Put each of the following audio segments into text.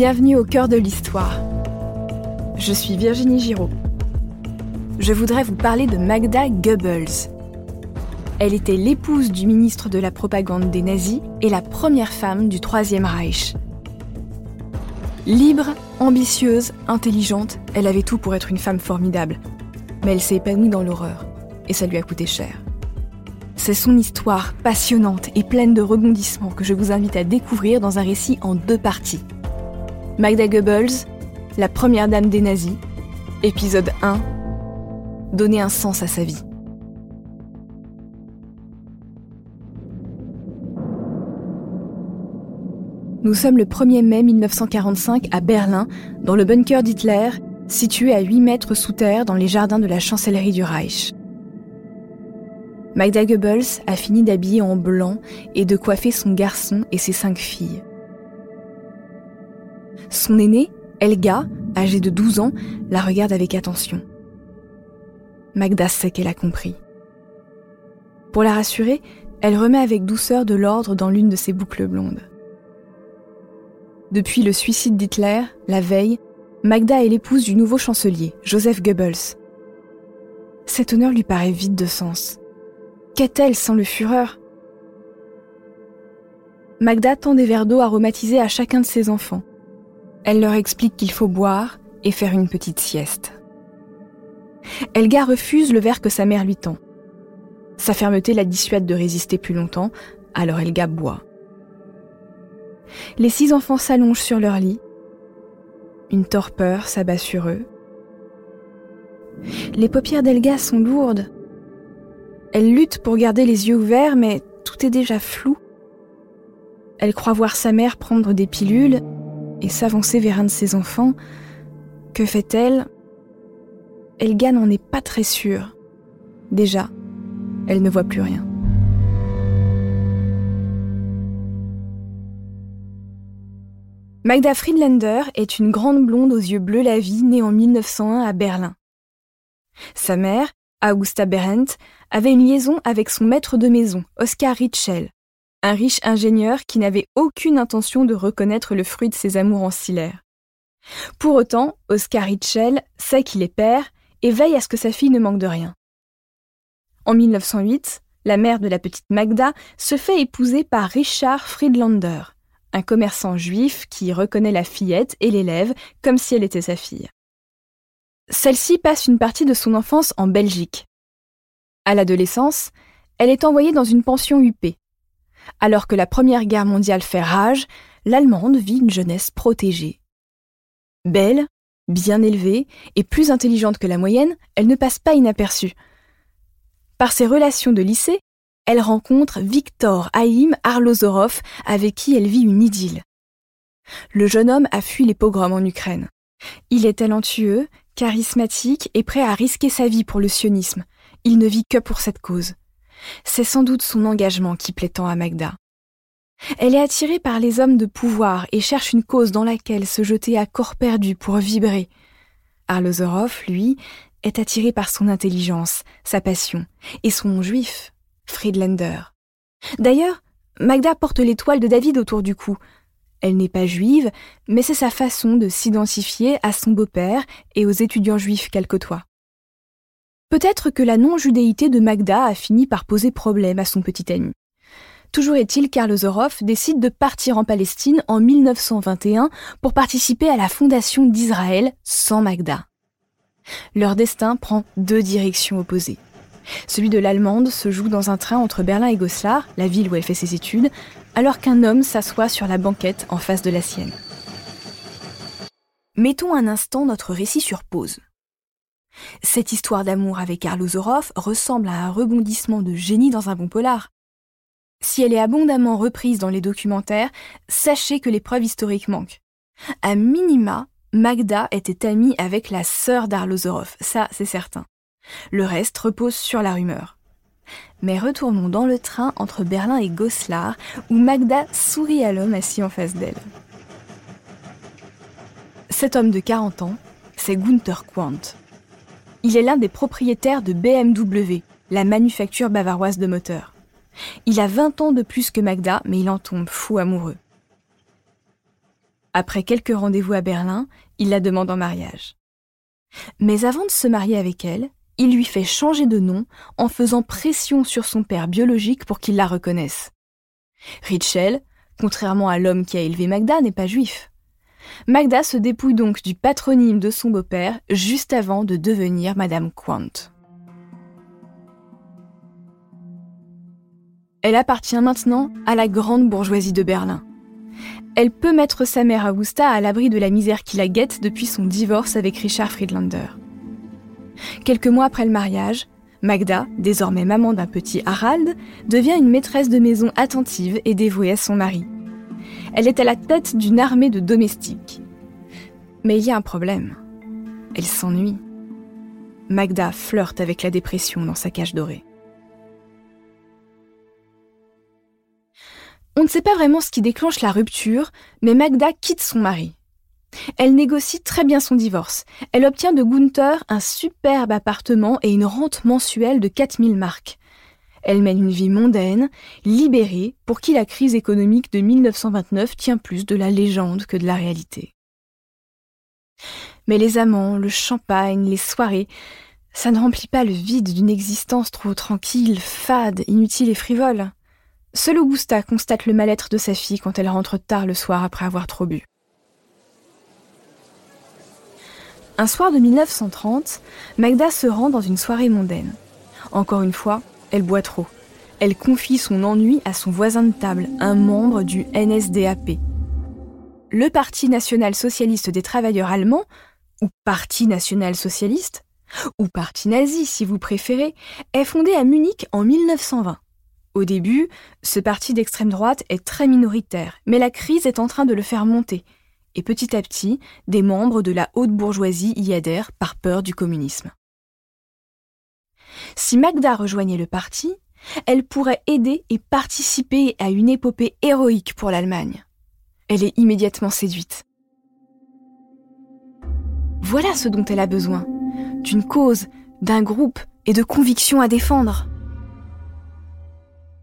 Bienvenue au cœur de l'histoire. Je suis Virginie Giraud. Je voudrais vous parler de Magda Goebbels. Elle était l'épouse du ministre de la propagande des nazis et la première femme du Troisième Reich. Libre, ambitieuse, intelligente, elle avait tout pour être une femme formidable. Mais elle s'est épanouie dans l'horreur, et ça lui a coûté cher. C'est son histoire passionnante et pleine de rebondissements que je vous invite à découvrir dans un récit en deux parties. Magda Goebbels, la première dame des nazis, épisode 1, donner un sens à sa vie. Nous sommes le 1er mai 1945 à Berlin, dans le bunker d'Hitler, situé à 8 mètres sous terre dans les jardins de la chancellerie du Reich. Magda Goebbels a fini d'habiller en blanc et de coiffer son garçon et ses cinq filles. Son aînée, Elga, âgée de 12 ans, la regarde avec attention. Magda sait qu'elle a compris. Pour la rassurer, elle remet avec douceur de l'ordre dans l'une de ses boucles blondes. Depuis le suicide d'Hitler, la veille, Magda est l'épouse du nouveau chancelier, Joseph Goebbels. Cet honneur lui paraît vide de sens. Qu'est-elle sans le Führer Magda tend des verres d'eau aromatisés à chacun de ses enfants, elle leur explique qu'il faut boire et faire une petite sieste. Elga refuse le verre que sa mère lui tend. Sa fermeté la dissuade de résister plus longtemps, alors Elga boit. Les six enfants s'allongent sur leur lit. Une torpeur s'abat sur eux. Les paupières d'Elga sont lourdes. Elle lutte pour garder les yeux ouverts, mais tout est déjà flou. Elle croit voir sa mère prendre des pilules et s'avancer vers un de ses enfants. Que fait-elle? Elga n'en est pas très sûre. Déjà, elle ne voit plus rien. Magda Friedlander est une grande blonde aux yeux bleus la vie née en 1901 à Berlin. Sa mère, Augusta Berendt, avait une liaison avec son maître de maison, Oskar Ritschel, un riche ingénieur qui n'avait aucune intention de reconnaître le fruit de ses amours ancillaires. Pour autant, Oscar Ritschel sait qu'il est père et veille à ce que sa fille ne manque de rien. En 1908, la mère de la petite Magda se fait épouser par Richard Friedlander, un commerçant juif qui reconnaît la fillette et l'élève comme si elle était sa fille. Celle-ci passe une partie de son enfance en Belgique. À l'adolescence, elle est envoyée dans une pension huppée, alors que la Première Guerre mondiale fait rage, l'Allemande vit une jeunesse protégée. Belle, bien élevée et plus intelligente que la moyenne, elle ne passe pas inaperçue. Par ses relations de lycée, elle rencontre Viktor Haïm Arlozorov avec qui elle vit une idylle. Le jeune homme a fui les pogroms en Ukraine. Il est talentueux, charismatique et prêt à risquer sa vie pour le sionisme. Il ne vit que pour cette cause. C'est sans doute son engagement qui plaît tant à Magda. Elle est attirée par les hommes de pouvoir et cherche une cause dans laquelle se jeter à corps perdu pour vibrer. Arlozorov, lui, est attiré par son intelligence, sa passion, et son juif, Friedlander. D'ailleurs, Magda porte l'étoile de David autour du cou. Elle n'est pas juive, mais c'est sa façon de s'identifier à son beau-père et aux étudiants juifs qu'elle côtoie. Peut-être que la non-judéité de Magda a fini par poser problème à son petit ami. Toujours est-il qu'Arlozorov décide de partir en Palestine en 1921 pour participer à la fondation d'Israël sans Magda. Leur destin prend deux directions opposées. Celui de l'Allemande se joue dans un train entre Berlin et Goslar, la ville où elle fait ses études, alors qu'un homme s'assoit sur la banquette en face de la sienne. Mettons un instant notre récit sur pause. Cette histoire d'amour avec Arlozorov ressemble à un rebondissement de génie dans un bon polar. Si elle est abondamment reprise dans les documentaires, sachez que les preuves historiques manquent. À minima, Magda était amie avec la sœur d'Arlozorov, ça c'est certain. Le reste repose sur la rumeur. Mais retournons dans le train entre Berlin et Goslar, où Magda sourit à l'homme assis en face d'elle. Cet homme de 40 ans, c'est Gunther Quandt. Il est l'un des propriétaires de BMW, la manufacture bavaroise de moteurs. Il a 20 ans de plus que Magda, mais il en tombe fou amoureux. Après quelques rendez-vous à Berlin, il la demande en mariage. Mais avant de se marier avec elle, il lui fait changer de nom en faisant pression sur son père biologique pour qu'il la reconnaisse. Richel, contrairement à l'homme qui a élevé Magda, n'est pas juif. Magda se dépouille donc du patronyme de son beau-père juste avant de devenir Madame Quant. Elle appartient maintenant à la grande bourgeoisie de Berlin. Elle peut mettre sa mère Augusta à l'abri de la misère qui la guette depuis son divorce avec Richard Friedlander. Quelques mois après le mariage, Magda, désormais maman d'un petit Harald, devient une maîtresse de maison attentive et dévouée à son mari. Elle est à la tête d'une armée de domestiques. Mais il y a un problème. Elle s'ennuie. Magda flirte avec la dépression dans sa cage dorée. On ne sait pas vraiment ce qui déclenche la rupture, mais Magda quitte son mari. Elle négocie très bien son divorce. Elle obtient de Gunther un superbe appartement et une rente mensuelle de 4000 marks. Elle mène une vie mondaine, libérée, pour qui la crise économique de 1929 tient plus de la légende que de la réalité. Mais les amants, le champagne, les soirées, ça ne remplit pas le vide d'une existence trop tranquille, fade, inutile et frivole. Seul Augusta constate le mal-être de sa fille quand elle rentre tard le soir après avoir trop bu. Un soir de 1930, Magda se rend dans une soirée mondaine. Encore une fois, elle boit trop. Elle confie son ennui à son voisin de table, un membre du NSDAP. Le Parti national socialiste des travailleurs allemands, ou Parti national socialiste, ou Parti nazi si vous préférez, est fondé à Munich en 1920. Au début, ce parti d'extrême droite est très minoritaire, mais la crise est en train de le faire monter, et petit à petit, des membres de la haute bourgeoisie y adhèrent par peur du communisme. Si Magda rejoignait le parti, elle pourrait aider et participer à une épopée héroïque pour l'Allemagne. Elle est immédiatement séduite. Voilà ce dont elle a besoin, d'une cause, d'un groupe et de convictions à défendre.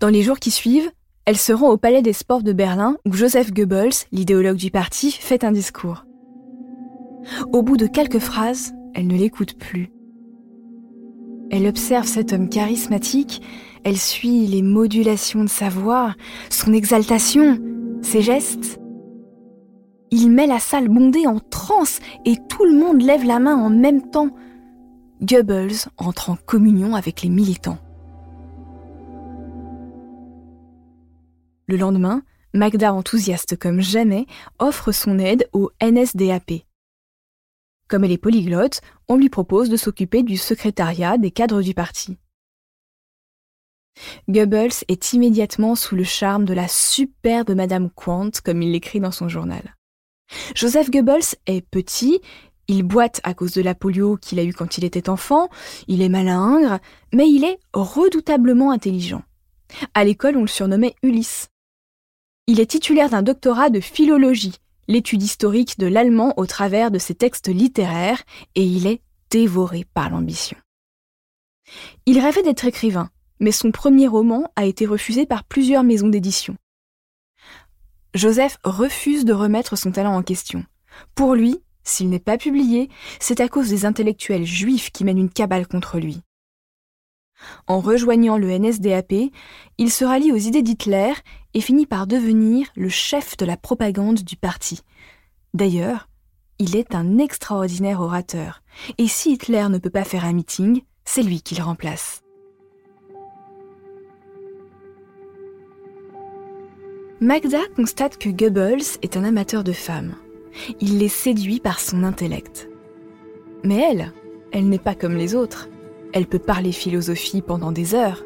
Dans les jours qui suivent, elle se rend au Palais des Sports de Berlin où Joseph Goebbels, l'idéologue du parti, fait un discours. Au bout de quelques phrases, elle ne l'écoute plus. Elle observe cet homme charismatique, elle suit les modulations de sa voix, son exaltation, ses gestes. Il met la salle bondée en transe et tout le monde lève la main en même temps. Goebbels entre en communion avec les militants. Le lendemain, Magda, enthousiaste comme jamais, offre son aide au NSDAP. Comme elle est polyglotte, on lui propose de s'occuper du secrétariat des cadres du parti. Goebbels est immédiatement sous le charme de la superbe Madame Quant, comme il l'écrit dans son journal. Joseph Goebbels est petit, il boite à cause de la polio qu'il a eue quand il était enfant, il est malingre, mais il est redoutablement intelligent. À l'école, on le surnommait Ulysse. Il est titulaire d'un doctorat de philologie, l'étude historique de l'allemand au travers de ses textes littéraires, et il est dévoré par l'ambition. Il rêvait d'être écrivain, mais son premier roman a été refusé par plusieurs maisons d'édition. Joseph refuse de remettre son talent en question. Pour lui, s'il n'est pas publié, c'est à cause des intellectuels juifs qui mènent une cabale contre lui. En rejoignant le NSDAP, il se rallie aux idées d'Hitler et finit par devenir le chef de la propagande du parti. D'ailleurs, il est un extraordinaire orateur, et si Hitler ne peut pas faire un meeting, c'est lui qui le remplace. Magda constate que Goebbels est un amateur de femmes. Il les séduit par son intellect. Mais elle, elle n'est pas comme les autres. Elle peut parler philosophie pendant des heures.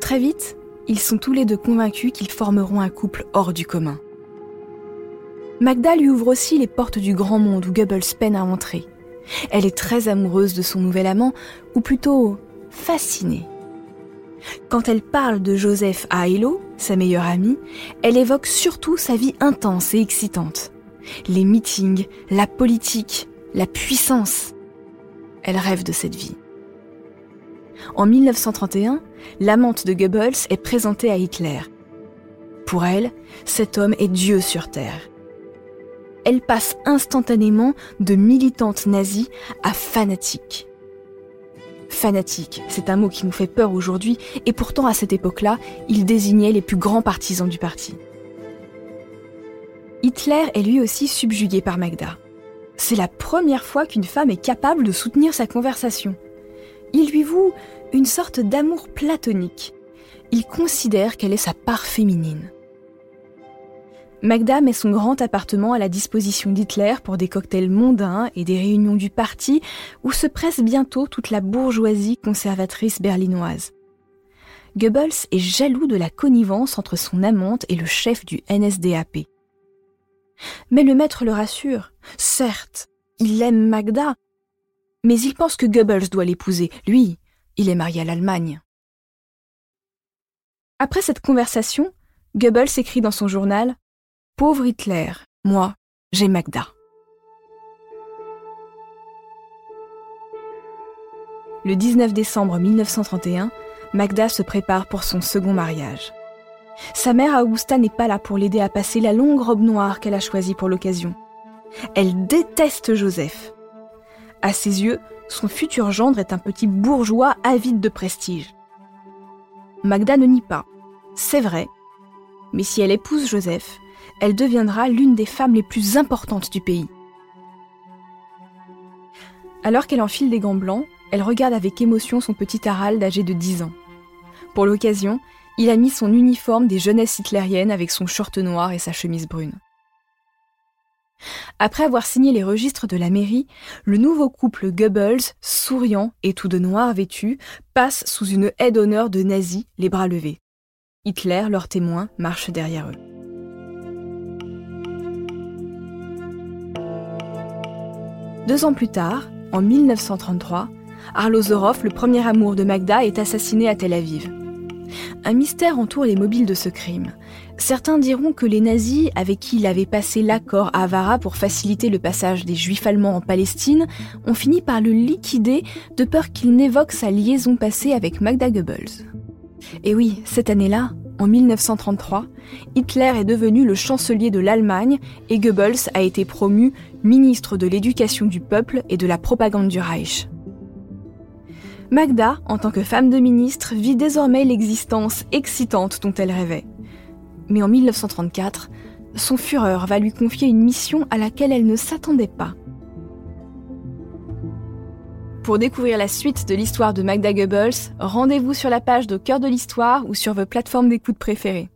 Très vite, ils sont tous les deux convaincus qu'ils formeront un couple hors du commun. Magda lui ouvre aussi les portes du grand monde où Goebbels peine à entrer. Elle est très amoureuse de son nouvel amant, ou plutôt fascinée. Quand elle parle de Joseph à sa meilleure amie, elle évoque surtout sa vie intense et excitante. Les meetings, la politique, la puissance. Elle rêve de cette vie. En 1931, l'amante de Goebbels est présentée à Hitler. Pour elle, cet homme est Dieu sur Terre. elle passe instantanément de militante nazie à fanatique. Fanatique, c'est un mot qui nous fait peur aujourd'hui, et pourtant à cette époque-là, il désignait les plus grands partisans du parti. Hitler est lui aussi subjugué par Magda. C'est la première fois qu'une femme est capable de soutenir sa conversation. Il lui voue une sorte d'amour platonique. Il considère qu'elle est sa part féminine. Magda met son grand appartement à la disposition d'Hitler pour des cocktails mondains et des réunions du parti où se presse bientôt toute la bourgeoisie conservatrice berlinoise. Goebbels est jaloux de la connivence entre son amante et le chef du NSDAP. Mais le maître le rassure. Certes, il aime Magda, mais il pense que Goebbels doit l'épouser. Lui, il est marié à l'Allemagne. Après cette conversation, Goebbels écrit dans son journal Pauvre Hitler, moi, j'ai Magda. Le 19 décembre 1931, Magda se prépare pour son second mariage. Sa mère Augusta n'est pas là pour l'aider à passer la longue robe noire qu'elle a choisie pour l'occasion. Elle déteste Joseph. À ses yeux, son futur gendre est un petit bourgeois avide de prestige. Magda ne nie pas. C'est vrai. Mais si elle épouse Joseph, elle deviendra l'une des femmes les plus importantes du pays. Alors qu'elle enfile des gants blancs, elle regarde avec émotion son petit Harald âgé de 10 ans. Pour l'occasion, il a mis son uniforme des jeunesses hitlériennes avec son short noir et sa chemise brune. Après avoir signé les registres de la mairie, le nouveau couple Goebbels, souriant et tout de noir vêtu, passe sous une haie d'honneur de nazis, les bras levés. Hitler, leur témoin, marche derrière eux. Deux ans plus tard, en 1933, Arlozorov, le premier amour de Magda, est assassiné à Tel Aviv. Un mystère entoure les mobiles de ce crime. Certains diront que les nazis, avec qui il avait passé l'accord à Avara pour faciliter le passage des juifs allemands en Palestine, ont fini par le liquider de peur qu'il n'évoque sa liaison passée avec Magda Goebbels. Et oui, cette année-là, en 1933, Hitler est devenu le chancelier de l'Allemagne et Goebbels a été promu ministre de l'éducation du peuple et de la propagande du Reich. Magda, en tant que femme de ministre, vit désormais l'existence excitante dont elle rêvait. Mais en 1934, son fureur va lui confier une mission à laquelle elle ne s'attendait pas. Pour découvrir la suite de l'histoire de Magda Goebbels, rendez-vous sur la page de Cœur de l'Histoire ou sur vos plateformes d'écoute préférées.